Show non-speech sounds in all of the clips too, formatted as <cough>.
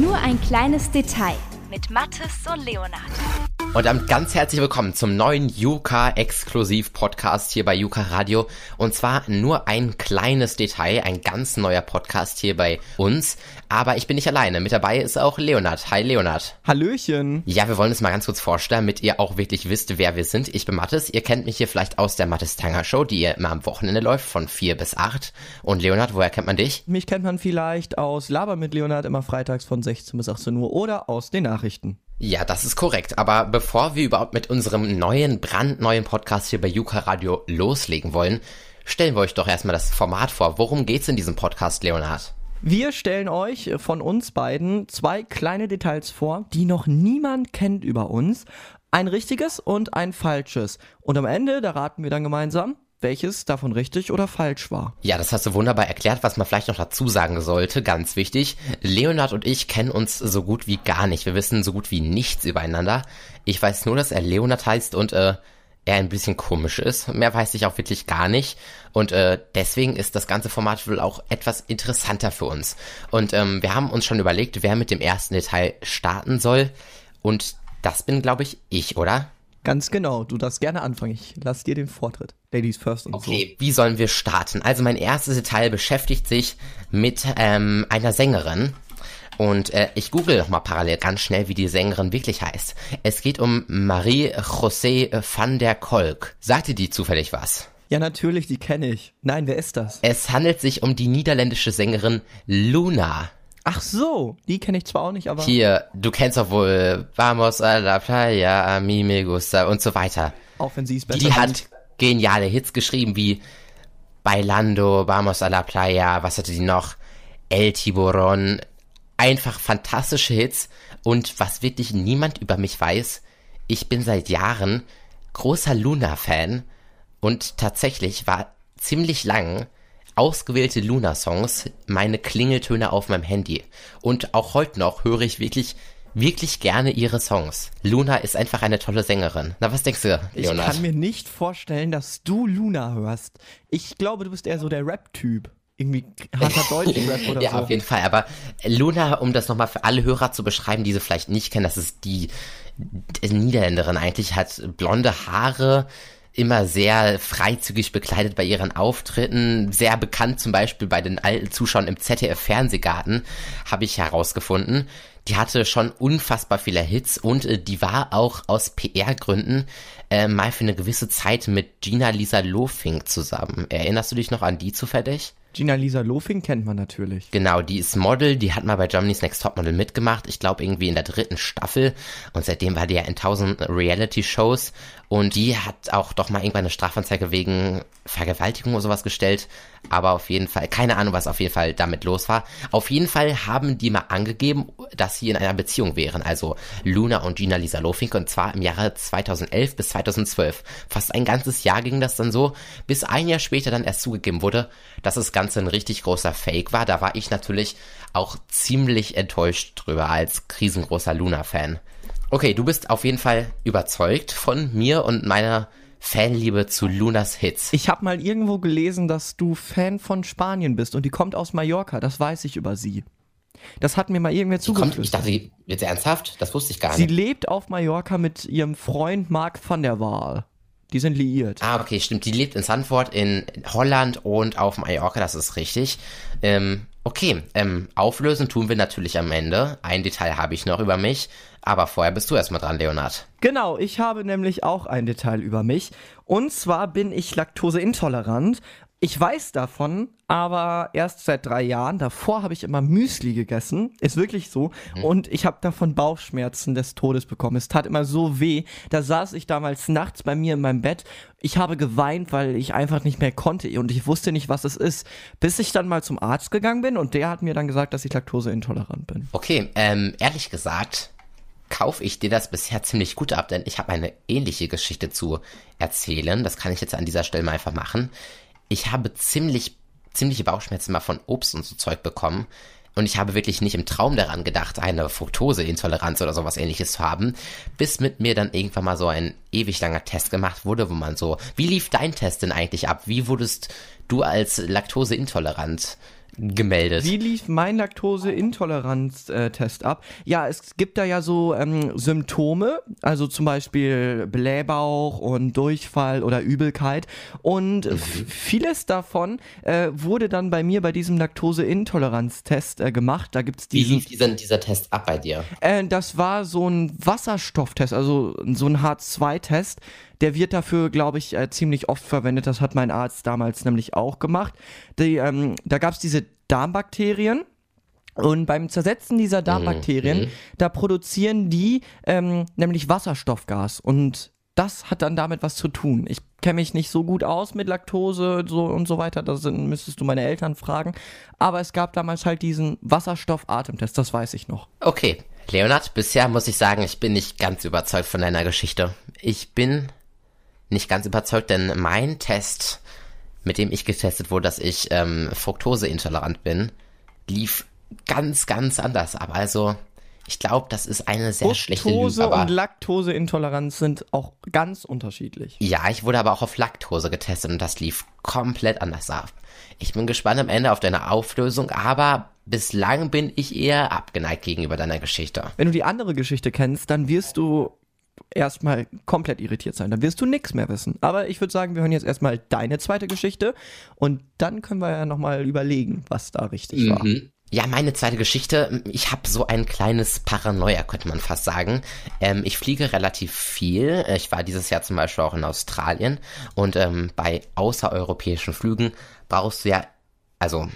Nur ein kleines Detail mit Mattes und Leonard. Und damit ganz herzlich willkommen zum neuen Yuka Exklusiv Podcast hier bei Yuka Radio. Und zwar nur ein kleines Detail, ein ganz neuer Podcast hier bei uns. Aber ich bin nicht alleine. Mit dabei ist auch Leonard. Hi Leonard. Hallöchen. Ja, wir wollen uns mal ganz kurz vorstellen, damit ihr auch wirklich wisst, wer wir sind. Ich bin Mattes. Ihr kennt mich hier vielleicht aus der Mattes Tanger Show, die ihr immer am Wochenende läuft, von vier bis acht. Und Leonard, woher kennt man dich? Mich kennt man vielleicht aus Laber mit Leonard immer freitags von 16 bis 18 Uhr oder aus den Nachrichten. Ja, das ist korrekt. Aber bevor wir überhaupt mit unserem neuen, brandneuen Podcast hier bei Yuka Radio loslegen wollen, stellen wir euch doch erstmal das Format vor. Worum geht's in diesem Podcast, Leonard? Wir stellen euch von uns beiden zwei kleine Details vor, die noch niemand kennt über uns. Ein richtiges und ein falsches. Und am Ende, da raten wir dann gemeinsam, welches davon richtig oder falsch war. Ja, das hast du wunderbar erklärt, was man vielleicht noch dazu sagen sollte, ganz wichtig. Leonard und ich kennen uns so gut wie gar nicht. Wir wissen so gut wie nichts übereinander. Ich weiß nur, dass er Leonard heißt und äh, er ein bisschen komisch ist. Mehr weiß ich auch wirklich gar nicht. Und äh, deswegen ist das ganze Format wohl auch etwas interessanter für uns. Und ähm, wir haben uns schon überlegt, wer mit dem ersten Detail starten soll. Und das bin, glaube ich, ich, oder? Ganz genau, du darfst gerne anfangen. Ich lass dir den Vortritt. Ladies first und okay, so. Okay, wie sollen wir starten? Also mein erstes Detail beschäftigt sich mit ähm, einer Sängerin. Und äh, ich google noch mal parallel ganz schnell, wie die Sängerin wirklich heißt. Es geht um Marie-José van der Kolk. Sagt ihr die zufällig was? Ja, natürlich, die kenne ich. Nein, wer ist das? Es handelt sich um die niederländische Sängerin Luna. Ach so, die kenne ich zwar auch nicht, aber. Hier, du kennst doch wohl Vamos a la playa, a mi me gusta und so weiter. Auch wenn sie es besser Die hat geniale Hits geschrieben wie Bailando, Vamos a la playa, was hatte sie noch? El Tiburon. Einfach fantastische Hits. Und was wirklich niemand über mich weiß, ich bin seit Jahren großer Luna-Fan und tatsächlich war ziemlich lang ausgewählte Luna-Songs meine Klingeltöne auf meinem Handy. Und auch heute noch höre ich wirklich, wirklich gerne ihre Songs. Luna ist einfach eine tolle Sängerin. Na, was denkst du, Leonard? Ich kann mir nicht vorstellen, dass du Luna hörst. Ich glaube, du bist eher so der Rap-Typ irgendwie harter <laughs> Deutsch-Rap oder ja, so. Ja, auf jeden Fall. Aber Luna, um das nochmal für alle Hörer zu beschreiben, die sie vielleicht nicht kennen, das ist die Niederländerin eigentlich, hat blonde Haare, immer sehr freizügig bekleidet bei ihren Auftritten, sehr bekannt zum Beispiel bei den alten Zuschauern im ZDF Fernsehgarten, habe ich herausgefunden. Die hatte schon unfassbar viele Hits und äh, die war auch aus PR-Gründen äh, mal für eine gewisse Zeit mit Gina Lisa Lofink zusammen. Erinnerst du dich noch an die zufällig? Gina Lisa Lofing kennt man natürlich. Genau, die ist Model, die hat mal bei Germany's Next Topmodel mitgemacht, ich glaube irgendwie in der dritten Staffel und seitdem war die ja in tausend Reality-Shows und die hat auch doch mal irgendwann eine Strafanzeige wegen Vergewaltigung oder sowas gestellt, aber auf jeden Fall, keine Ahnung, was auf jeden Fall damit los war. Auf jeden Fall haben die mal angegeben, dass sie in einer Beziehung wären, also Luna und Gina Lisa Lofink und zwar im Jahre 2011 bis 2012. Fast ein ganzes Jahr ging das dann so, bis ein Jahr später dann erst zugegeben wurde, dass es Ganze ein richtig großer Fake war. Da war ich natürlich auch ziemlich enttäuscht drüber als riesengroßer Luna-Fan. Okay, du bist auf jeden Fall überzeugt von mir und meiner Fanliebe zu Lunas Hits. Ich habe mal irgendwo gelesen, dass du Fan von Spanien bist und die kommt aus Mallorca, das weiß ich über sie. Das hat mir mal irgendwer zugefügt. Ich dachte, jetzt ernsthaft? Das wusste ich gar nicht. Sie lebt auf Mallorca mit ihrem Freund Marc van der Waal. Die sind liiert. Ah, okay, stimmt. Die lebt in Sanford in Holland und auf Mallorca, das ist richtig. Ähm, okay, ähm, auflösen tun wir natürlich am Ende. Ein Detail habe ich noch über mich, aber vorher bist du erstmal dran, Leonard. Genau, ich habe nämlich auch ein Detail über mich. Und zwar bin ich laktoseintolerant ich weiß davon, aber erst seit drei Jahren. Davor habe ich immer Müsli gegessen. Ist wirklich so. Mhm. Und ich habe davon Bauchschmerzen des Todes bekommen. Es tat immer so weh. Da saß ich damals nachts bei mir in meinem Bett. Ich habe geweint, weil ich einfach nicht mehr konnte und ich wusste nicht, was es ist. Bis ich dann mal zum Arzt gegangen bin und der hat mir dann gesagt, dass ich laktoseintolerant bin. Okay, ähm, ehrlich gesagt, kaufe ich dir das bisher ziemlich gut ab, denn ich habe eine ähnliche Geschichte zu erzählen. Das kann ich jetzt an dieser Stelle mal einfach machen ich habe ziemlich, ziemliche Bauchschmerzen mal von Obst und so Zeug bekommen. Und ich habe wirklich nicht im Traum daran gedacht, eine Fructoseintoleranz oder sowas ähnliches zu haben, bis mit mir dann irgendwann mal so ein ewig langer Test gemacht wurde, wo man so, wie lief dein Test denn eigentlich ab? Wie wurdest du als Laktoseintolerant gemeldet. Wie lief mein Laktoseintoleranz-Test ab? Ja, es gibt da ja so ähm, Symptome, also zum Beispiel Blähbauch und Durchfall oder Übelkeit. Und mhm. vieles davon äh, wurde dann bei mir bei diesem Laktoseintoleranz-Test äh, gemacht. Da gibt's diesen, Wie lief dieser, dieser Test ab bei dir? Äh, das war so ein Wasserstofftest, also so ein H2-Test. Der wird dafür, glaube ich, äh, ziemlich oft verwendet. Das hat mein Arzt damals nämlich auch gemacht. Die, ähm, da gab es diese Darmbakterien. Und beim Zersetzen dieser Darmbakterien, mhm. da produzieren die ähm, nämlich Wasserstoffgas. Und das hat dann damit was zu tun. Ich kenne mich nicht so gut aus mit Laktose so und so weiter. Da müsstest du meine Eltern fragen. Aber es gab damals halt diesen Wasserstoff-Atemtest, das weiß ich noch. Okay. Leonard, bisher muss ich sagen, ich bin nicht ganz überzeugt von deiner Geschichte. Ich bin nicht ganz überzeugt, denn mein Test, mit dem ich getestet wurde, dass ich ähm, fruktoseintolerant bin, lief ganz, ganz anders ab. Also ich glaube, das ist eine sehr Fructose schlechte Lüge. Fructose und Laktoseintoleranz sind auch ganz unterschiedlich. Ja, ich wurde aber auch auf Laktose getestet und das lief komplett anders ab. Ich bin gespannt am Ende auf deine Auflösung, aber bislang bin ich eher abgeneigt gegenüber deiner Geschichte. Wenn du die andere Geschichte kennst, dann wirst du erstmal komplett irritiert sein. Dann wirst du nichts mehr wissen. Aber ich würde sagen, wir hören jetzt erstmal deine zweite Geschichte und dann können wir ja nochmal überlegen, was da richtig mhm. war. Ja, meine zweite Geschichte. Ich habe so ein kleines Paranoia, könnte man fast sagen. Ähm, ich fliege relativ viel. Ich war dieses Jahr zum Beispiel auch in Australien. Und ähm, bei außereuropäischen Flügen brauchst du ja, also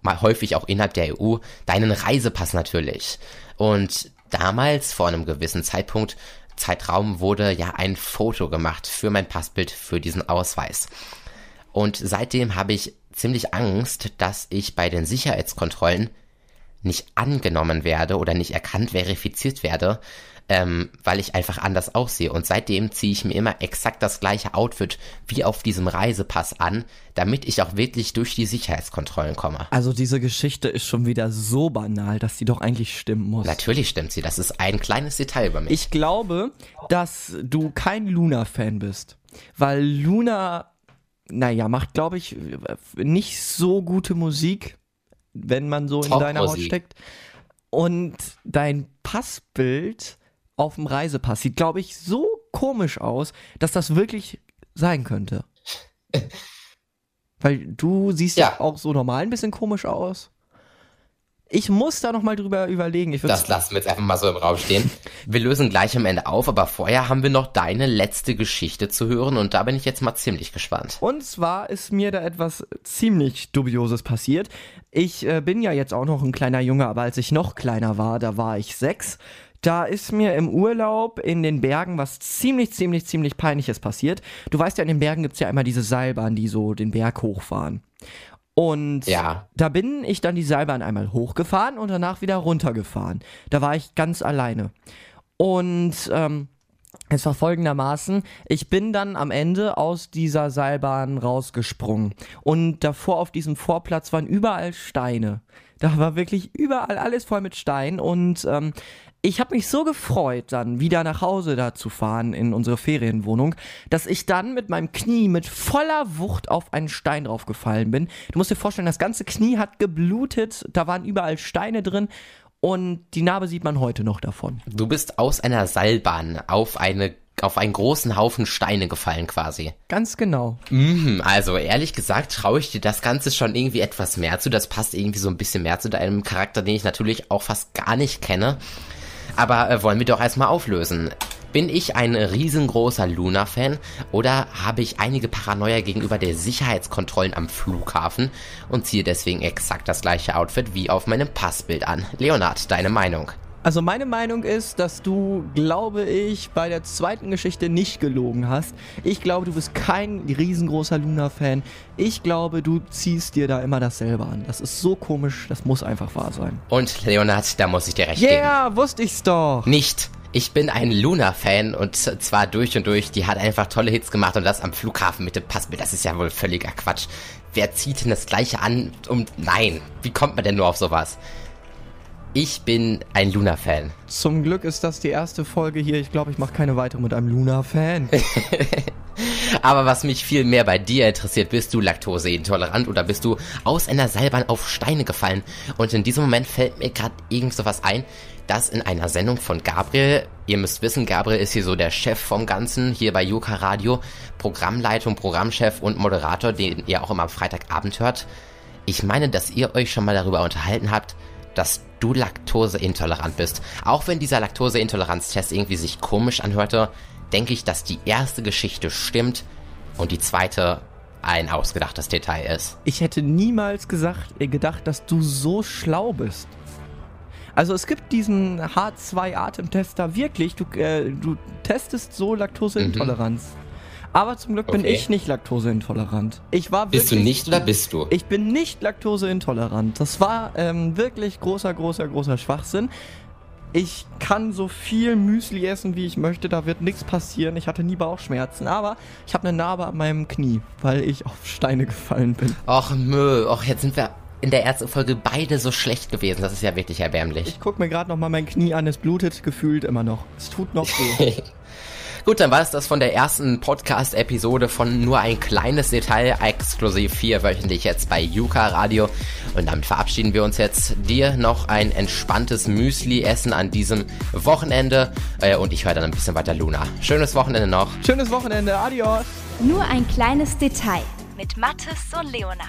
mal häufig auch innerhalb der EU, deinen Reisepass natürlich. Und damals, vor einem gewissen Zeitpunkt, Zeitraum wurde ja ein Foto gemacht für mein Passbild für diesen Ausweis. Und seitdem habe ich ziemlich Angst, dass ich bei den Sicherheitskontrollen nicht angenommen werde oder nicht erkannt verifiziert werde, ähm, weil ich einfach anders aussehe. Und seitdem ziehe ich mir immer exakt das gleiche Outfit wie auf diesem Reisepass an, damit ich auch wirklich durch die Sicherheitskontrollen komme. Also diese Geschichte ist schon wieder so banal, dass sie doch eigentlich stimmen muss. Natürlich stimmt sie. Das ist ein kleines Detail über mich. Ich glaube, dass du kein Luna-Fan bist, weil Luna, naja, macht, glaube ich, nicht so gute Musik, wenn man so in deiner Haut steckt. Und dein Passbild auf dem Reisepass. Sieht, glaube ich, so komisch aus, dass das wirklich sein könnte. Weil du siehst ja. auch so normal ein bisschen komisch aus. Ich muss da nochmal drüber überlegen. das lassen wir jetzt einfach mal so im Raum stehen. Wir lösen gleich am Ende auf, aber vorher haben wir noch deine letzte Geschichte zu hören und da bin ich jetzt mal ziemlich gespannt. Und zwar ist mir da etwas ziemlich Dubioses passiert. Ich äh, bin ja jetzt auch noch ein kleiner Junge, aber als ich noch kleiner war, da war ich sechs. Da ist mir im Urlaub in den Bergen was ziemlich, ziemlich, ziemlich peinliches passiert. Du weißt ja, in den Bergen gibt es ja immer diese Seilbahnen, die so den Berg hochfahren. Und ja. da bin ich dann die Seilbahn einmal hochgefahren und danach wieder runtergefahren. Da war ich ganz alleine. Und ähm, es war folgendermaßen, ich bin dann am Ende aus dieser Seilbahn rausgesprungen. Und davor auf diesem Vorplatz waren überall Steine. Da war wirklich überall alles voll mit Stein und ähm, ich habe mich so gefreut, dann wieder nach Hause da zu fahren in unsere Ferienwohnung, dass ich dann mit meinem Knie mit voller Wucht auf einen Stein draufgefallen bin. Du musst dir vorstellen, das ganze Knie hat geblutet, da waren überall Steine drin und die Narbe sieht man heute noch davon. Du bist aus einer Seilbahn auf eine auf einen großen Haufen Steine gefallen quasi. Ganz genau. Mhm, also ehrlich gesagt traue ich dir das Ganze schon irgendwie etwas mehr zu. Das passt irgendwie so ein bisschen mehr zu deinem Charakter, den ich natürlich auch fast gar nicht kenne. Aber äh, wollen wir doch erstmal auflösen. Bin ich ein riesengroßer Luna-Fan oder habe ich einige Paranoia gegenüber der Sicherheitskontrollen am Flughafen und ziehe deswegen exakt das gleiche Outfit wie auf meinem Passbild an? Leonard, deine Meinung? Also meine Meinung ist, dass du, glaube ich, bei der zweiten Geschichte nicht gelogen hast. Ich glaube, du bist kein riesengroßer Luna-Fan. Ich glaube, du ziehst dir da immer dasselbe an. Das ist so komisch, das muss einfach wahr sein. Und Leonard, da muss ich dir recht yeah, geben. Ja, wusste ich's doch. Nicht. Ich bin ein Luna-Fan und zwar durch und durch. Die hat einfach tolle Hits gemacht und das am Flughafen mit dem Passbild. Das ist ja wohl völliger Quatsch. Wer zieht denn das gleiche an? Und nein, wie kommt man denn nur auf sowas? Ich bin ein Luna-Fan. Zum Glück ist das die erste Folge hier. Ich glaube, ich mache keine weitere mit einem Luna-Fan. <laughs> Aber was mich viel mehr bei dir interessiert, bist du laktoseintolerant oder bist du aus einer Seilbahn auf Steine gefallen? Und in diesem Moment fällt mir gerade irgend sowas ein, dass in einer Sendung von Gabriel, ihr müsst wissen, Gabriel ist hier so der Chef vom Ganzen, hier bei Yuka Radio, Programmleitung, Programmchef und Moderator, den ihr auch immer am Freitagabend hört. Ich meine, dass ihr euch schon mal darüber unterhalten habt, dass du laktoseintolerant bist. Auch wenn dieser Laktoseintoleranztest irgendwie sich komisch anhörte, denke ich, dass die erste Geschichte stimmt und die zweite ein ausgedachtes Detail ist. Ich hätte niemals gesagt, äh, gedacht, dass du so schlau bist. Also es gibt diesen H2-Atemtester wirklich, du, äh, du testest so Laktoseintoleranz. Mhm. Aber zum Glück bin ich nicht laktoseintolerant. Ich war wirklich, Bist du nicht oder bist du? Ich bin nicht laktoseintolerant. Das war ähm, wirklich großer, großer, großer Schwachsinn. Ich kann so viel Müsli essen, wie ich möchte. Da wird nichts passieren. Ich hatte nie Bauchschmerzen. Aber ich habe eine Narbe an meinem Knie, weil ich auf Steine gefallen bin. Och, mö. Och, jetzt sind wir in der ersten Folge beide so schlecht gewesen. Das ist ja wirklich erbärmlich. Ich guck mir gerade noch mal mein Knie an. Es blutet gefühlt immer noch. Es tut noch weh. <laughs> Gut, dann war es das von der ersten Podcast-Episode von nur ein kleines Detail, exklusiv vierwöchentlich jetzt bei Yuka Radio. Und damit verabschieden wir uns jetzt. Dir noch ein entspanntes Müsli-Essen an diesem Wochenende. Äh, und ich höre dann ein bisschen weiter Luna. Schönes Wochenende noch. Schönes Wochenende. Adios. Nur ein kleines Detail mit Mattes und Leonard.